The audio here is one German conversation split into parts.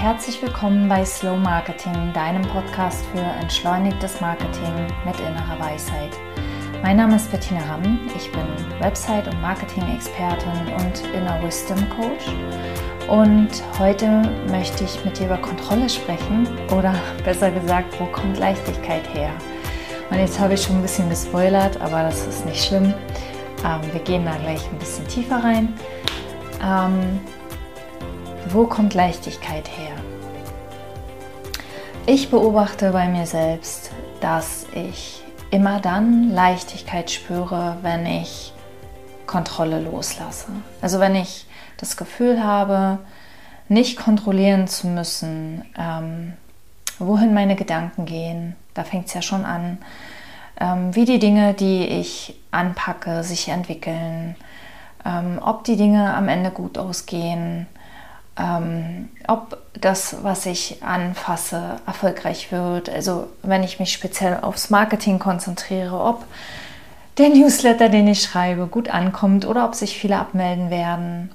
herzlich willkommen bei Slow Marketing, deinem Podcast für entschleunigtes Marketing mit innerer Weisheit. Mein Name ist Bettina Ramm, ich bin Website- und Marketing-Expertin und Inner Wisdom Coach. Und heute möchte ich mit dir über Kontrolle sprechen oder besser gesagt, wo kommt Leichtigkeit her? Und jetzt habe ich schon ein bisschen gespoilert, aber das ist nicht schlimm. Ähm, wir gehen da gleich ein bisschen tiefer rein. Wo kommt Leichtigkeit her? Ich beobachte bei mir selbst, dass ich immer dann Leichtigkeit spüre, wenn ich Kontrolle loslasse. Also wenn ich das Gefühl habe, nicht kontrollieren zu müssen, ähm, wohin meine Gedanken gehen, da fängt es ja schon an, ähm, wie die Dinge, die ich anpacke, sich entwickeln, ähm, ob die Dinge am Ende gut ausgehen, ähm, ob das, was ich anfasse, erfolgreich wird. Also wenn ich mich speziell aufs Marketing konzentriere, ob der Newsletter, den ich schreibe, gut ankommt oder ob sich viele abmelden werden.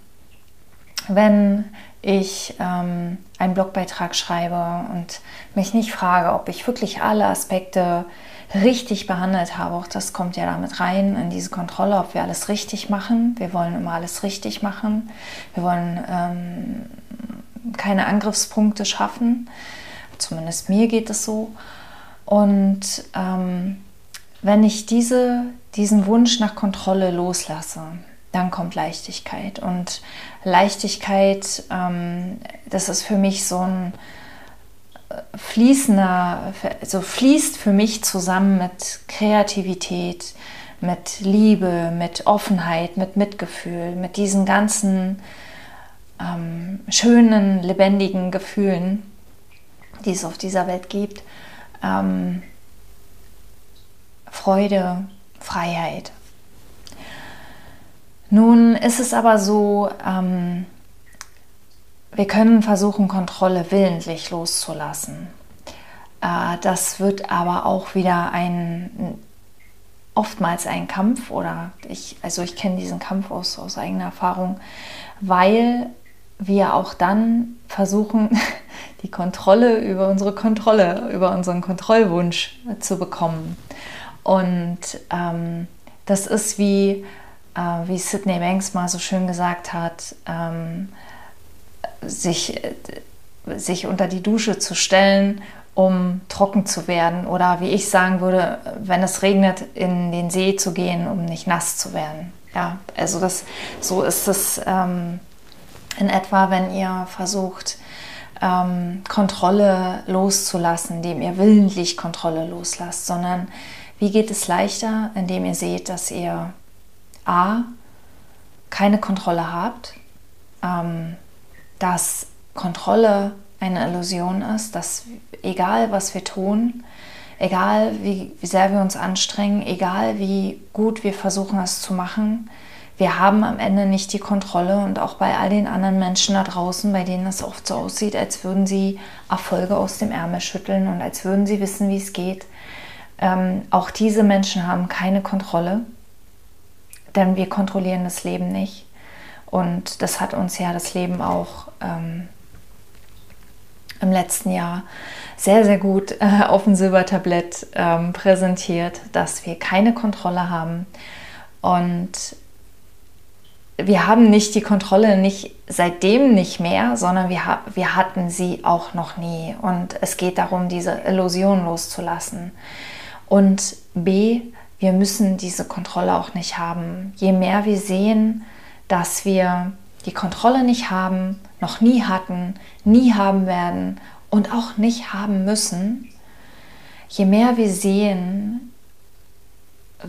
Wenn ich ähm, einen Blogbeitrag schreibe und mich nicht frage, ob ich wirklich alle Aspekte richtig behandelt habe. Auch das kommt ja damit rein in diese Kontrolle, ob wir alles richtig machen. Wir wollen immer alles richtig machen. Wir wollen ähm, keine Angriffspunkte schaffen. Zumindest mir geht es so. Und ähm, wenn ich diese, diesen Wunsch nach Kontrolle loslasse, dann kommt Leichtigkeit. Und Leichtigkeit, ähm, das ist für mich so ein fließender, so fließt für mich zusammen mit Kreativität, mit Liebe, mit Offenheit, mit Mitgefühl, mit diesen ganzen ähm, schönen, lebendigen Gefühlen, die es auf dieser Welt gibt. Ähm, Freude, Freiheit. Nun ist es aber so, ähm, wir können versuchen, Kontrolle willentlich loszulassen. Äh, das wird aber auch wieder ein oftmals ein Kampf oder ich, also ich kenne diesen Kampf aus, aus eigener Erfahrung, weil wir auch dann versuchen, die Kontrolle über unsere Kontrolle, über unseren Kontrollwunsch zu bekommen. Und ähm, das ist wie, äh, wie Sidney Banks mal so schön gesagt hat, ähm, sich, sich unter die Dusche zu stellen, um trocken zu werden. Oder wie ich sagen würde, wenn es regnet, in den See zu gehen, um nicht nass zu werden. Ja, also das, so ist es ähm, in etwa, wenn ihr versucht, ähm, Kontrolle loszulassen, indem ihr willentlich Kontrolle loslasst, sondern wie geht es leichter, indem ihr seht, dass ihr a keine Kontrolle habt, ähm, dass Kontrolle eine Illusion ist, dass egal was wir tun, egal wie, sehr wir uns anstrengen, egal wie gut wir versuchen es zu machen, wir haben am Ende nicht die Kontrolle und auch bei all den anderen Menschen da draußen, bei denen es oft so aussieht, als würden sie Erfolge aus dem Ärmel schütteln und als würden sie wissen, wie es geht. Ähm, auch diese Menschen haben keine Kontrolle, denn wir kontrollieren das Leben nicht. Und das hat uns ja das Leben auch ähm, im letzten Jahr sehr, sehr gut äh, auf dem Silbertablett ähm, präsentiert, dass wir keine Kontrolle haben. Und wir haben nicht die Kontrolle nicht seitdem nicht mehr, sondern wir, wir hatten sie auch noch nie. Und es geht darum, diese Illusion loszulassen. Und B, wir müssen diese Kontrolle auch nicht haben. Je mehr wir sehen, dass wir die Kontrolle nicht haben, noch nie hatten, nie haben werden und auch nicht haben müssen, je mehr wir sehen,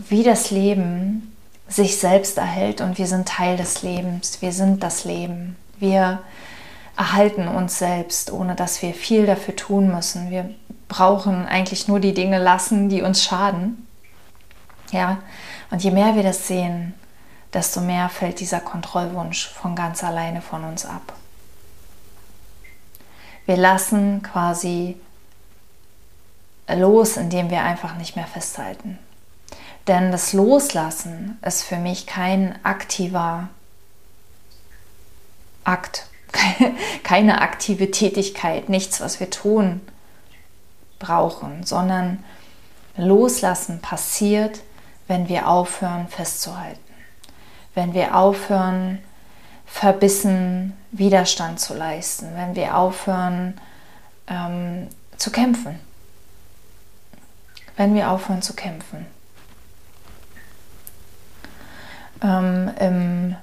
wie das Leben sich selbst erhält und wir sind Teil des Lebens, wir sind das Leben, wir erhalten uns selbst, ohne dass wir viel dafür tun müssen. Wir brauchen eigentlich nur die Dinge lassen, die uns schaden. Ja, und je mehr wir das sehen, desto mehr fällt dieser Kontrollwunsch von ganz alleine von uns ab. Wir lassen quasi los, indem wir einfach nicht mehr festhalten. Denn das Loslassen ist für mich kein aktiver Akt, keine aktive Tätigkeit, nichts, was wir tun brauchen, sondern Loslassen passiert, wenn wir aufhören festzuhalten, wenn wir aufhören verbissen Widerstand zu leisten, wenn wir aufhören ähm, zu kämpfen, wenn wir aufhören zu kämpfen. Ähm, Im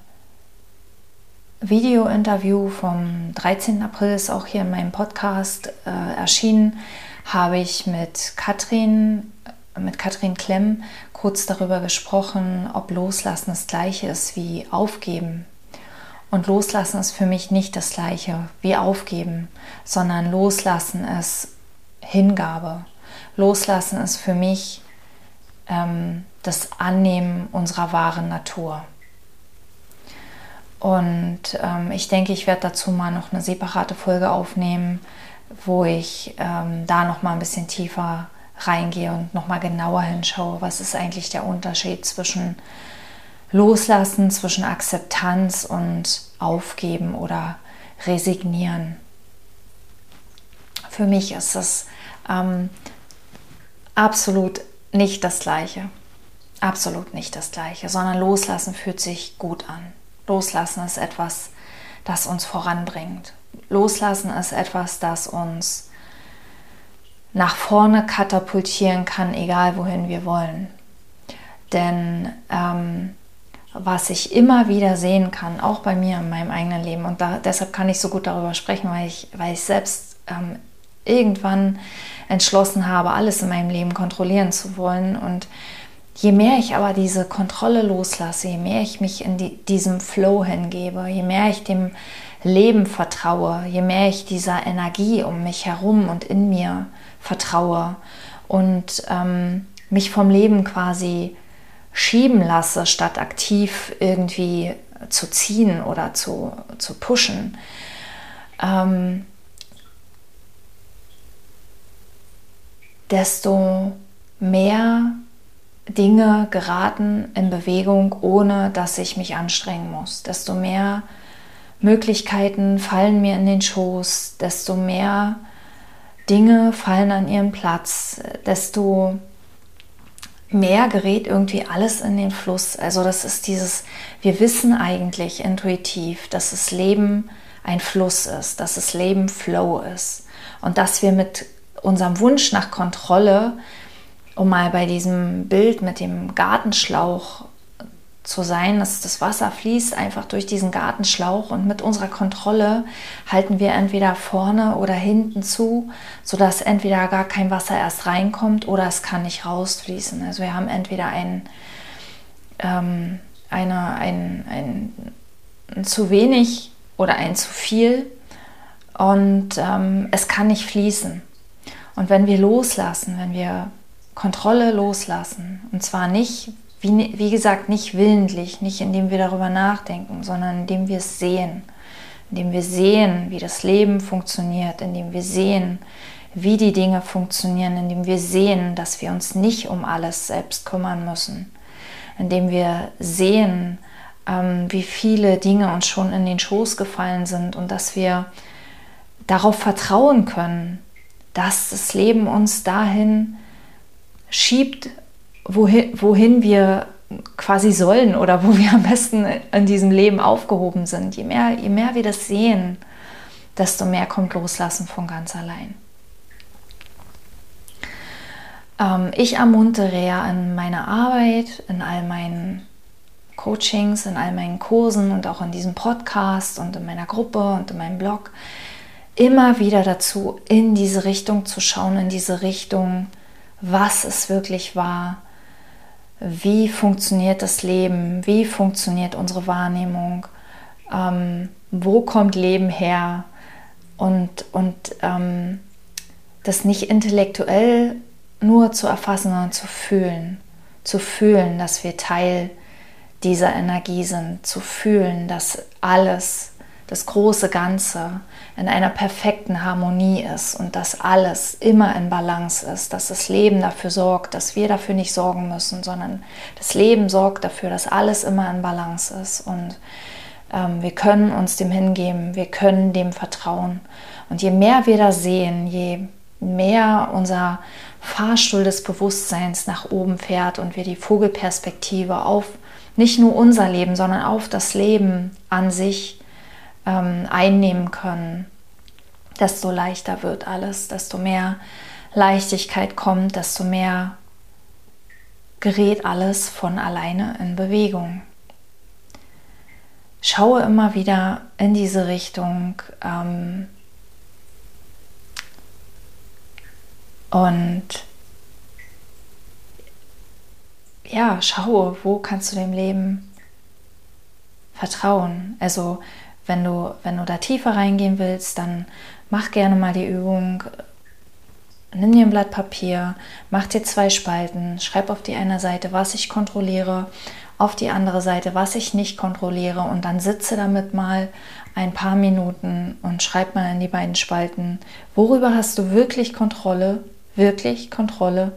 Video-Interview vom 13. April ist auch hier in meinem Podcast äh, erschienen, habe ich mit Katrin, mit Katrin Klemm kurz darüber gesprochen, ob Loslassen das gleiche ist wie Aufgeben. Und Loslassen ist für mich nicht das gleiche wie Aufgeben, sondern Loslassen ist Hingabe. Loslassen ist für mich ähm, das Annehmen unserer wahren Natur. Und ähm, ich denke, ich werde dazu mal noch eine separate Folge aufnehmen, wo ich ähm, da noch mal ein bisschen tiefer reingehe und noch mal genauer hinschaue, was ist eigentlich der Unterschied zwischen Loslassen, zwischen Akzeptanz und Aufgeben oder Resignieren. Für mich ist das ähm, absolut nicht das Gleiche. Absolut nicht das Gleiche, sondern Loslassen fühlt sich gut an. Loslassen ist etwas, das uns voranbringt. Loslassen ist etwas, das uns nach vorne katapultieren kann, egal wohin wir wollen. Denn ähm, was ich immer wieder sehen kann, auch bei mir in meinem eigenen Leben, und da, deshalb kann ich so gut darüber sprechen, weil ich, weil ich selbst ähm, irgendwann entschlossen habe, alles in meinem Leben kontrollieren zu wollen. Und je mehr ich aber diese Kontrolle loslasse, je mehr ich mich in die, diesem Flow hingebe, je mehr ich dem Leben vertraue, je mehr ich dieser Energie um mich herum und in mir vertraue und ähm, mich vom Leben quasi schieben lasse, statt aktiv irgendwie zu ziehen oder zu, zu pushen, ähm, desto mehr Dinge geraten in Bewegung, ohne dass ich mich anstrengen muss. Desto mehr Möglichkeiten fallen mir in den Schoß, desto mehr Dinge fallen an ihren Platz, desto mehr gerät irgendwie alles in den Fluss. Also das ist dieses, wir wissen eigentlich intuitiv, dass das Leben ein Fluss ist, dass das Leben Flow ist und dass wir mit unserem Wunsch nach Kontrolle, um mal bei diesem Bild mit dem Gartenschlauch zu sein, dass das Wasser fließt einfach durch diesen Gartenschlauch und mit unserer Kontrolle halten wir entweder vorne oder hinten zu, sodass entweder gar kein Wasser erst reinkommt oder es kann nicht rausfließen. Also wir haben entweder ein, ähm, eine, ein, ein, ein zu wenig oder ein zu viel und ähm, es kann nicht fließen. Und wenn wir loslassen, wenn wir Kontrolle loslassen, und zwar nicht, wie, wie gesagt, nicht willentlich, nicht indem wir darüber nachdenken, sondern indem wir es sehen, indem wir sehen, wie das Leben funktioniert, indem wir sehen, wie die Dinge funktionieren, indem wir sehen, dass wir uns nicht um alles selbst kümmern müssen, indem wir sehen, ähm, wie viele Dinge uns schon in den Schoß gefallen sind und dass wir darauf vertrauen können, dass das Leben uns dahin schiebt, wohin, wohin wir quasi sollen oder wo wir am besten in diesem Leben aufgehoben sind. Je mehr, je mehr wir das sehen, desto mehr kommt Loslassen von ganz allein. Ähm, ich ermuntere ja in meiner Arbeit, in all meinen Coachings, in all meinen Kursen und auch in diesem Podcast und in meiner Gruppe und in meinem Blog immer wieder dazu, in diese Richtung zu schauen, in diese Richtung, was es wirklich war, wie funktioniert das Leben, wie funktioniert unsere Wahrnehmung, ähm, wo kommt Leben her? Und, und ähm, das nicht intellektuell nur zu erfassen, sondern zu fühlen, zu fühlen, dass wir Teil dieser Energie sind, zu fühlen, dass alles das große Ganze in einer perfekten Harmonie ist und dass alles immer in Balance ist, dass das Leben dafür sorgt, dass wir dafür nicht sorgen müssen, sondern das Leben sorgt dafür, dass alles immer in Balance ist. Und Ähm, wir können uns dem hingeben, wir können dem vertrauen. Und je mehr wir da sehen, je mehr unser Fahrstuhl des Bewusstseins nach oben fährt und wir die Vogelperspektive auf nicht nur unser Leben, sondern auf das Leben an sich ähm, einnehmen können, desto leichter wird alles, desto mehr Leichtigkeit kommt, desto mehr gerät alles von alleine in Bewegung. Schaue immer wieder in diese Richtung ähm, und ja, schaue, wo kannst du dem Leben vertrauen. Also wenn du, wenn du da tiefer reingehen willst, dann mach gerne mal die Übung, nimm dir ein Blatt Papier, mach dir zwei Spalten, schreib auf die eine Seite, was ich kontrolliere, auf die andere Seite, was ich nicht kontrolliere und dann sitze damit mal ein paar Minuten und schreib mal in die beiden Spalten, worüber hast du wirklich Kontrolle, wirklich Kontrolle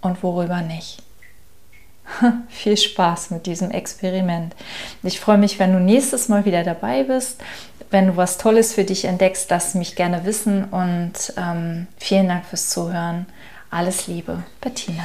und worüber nicht. Viel Spaß mit diesem Experiment. Ich freue mich, wenn du nächstes Mal wieder dabei bist. Wenn du was Tolles für dich entdeckst, lass mich gerne wissen und ähm, vielen Dank fürs Zuhören. Alles Liebe, Bettina.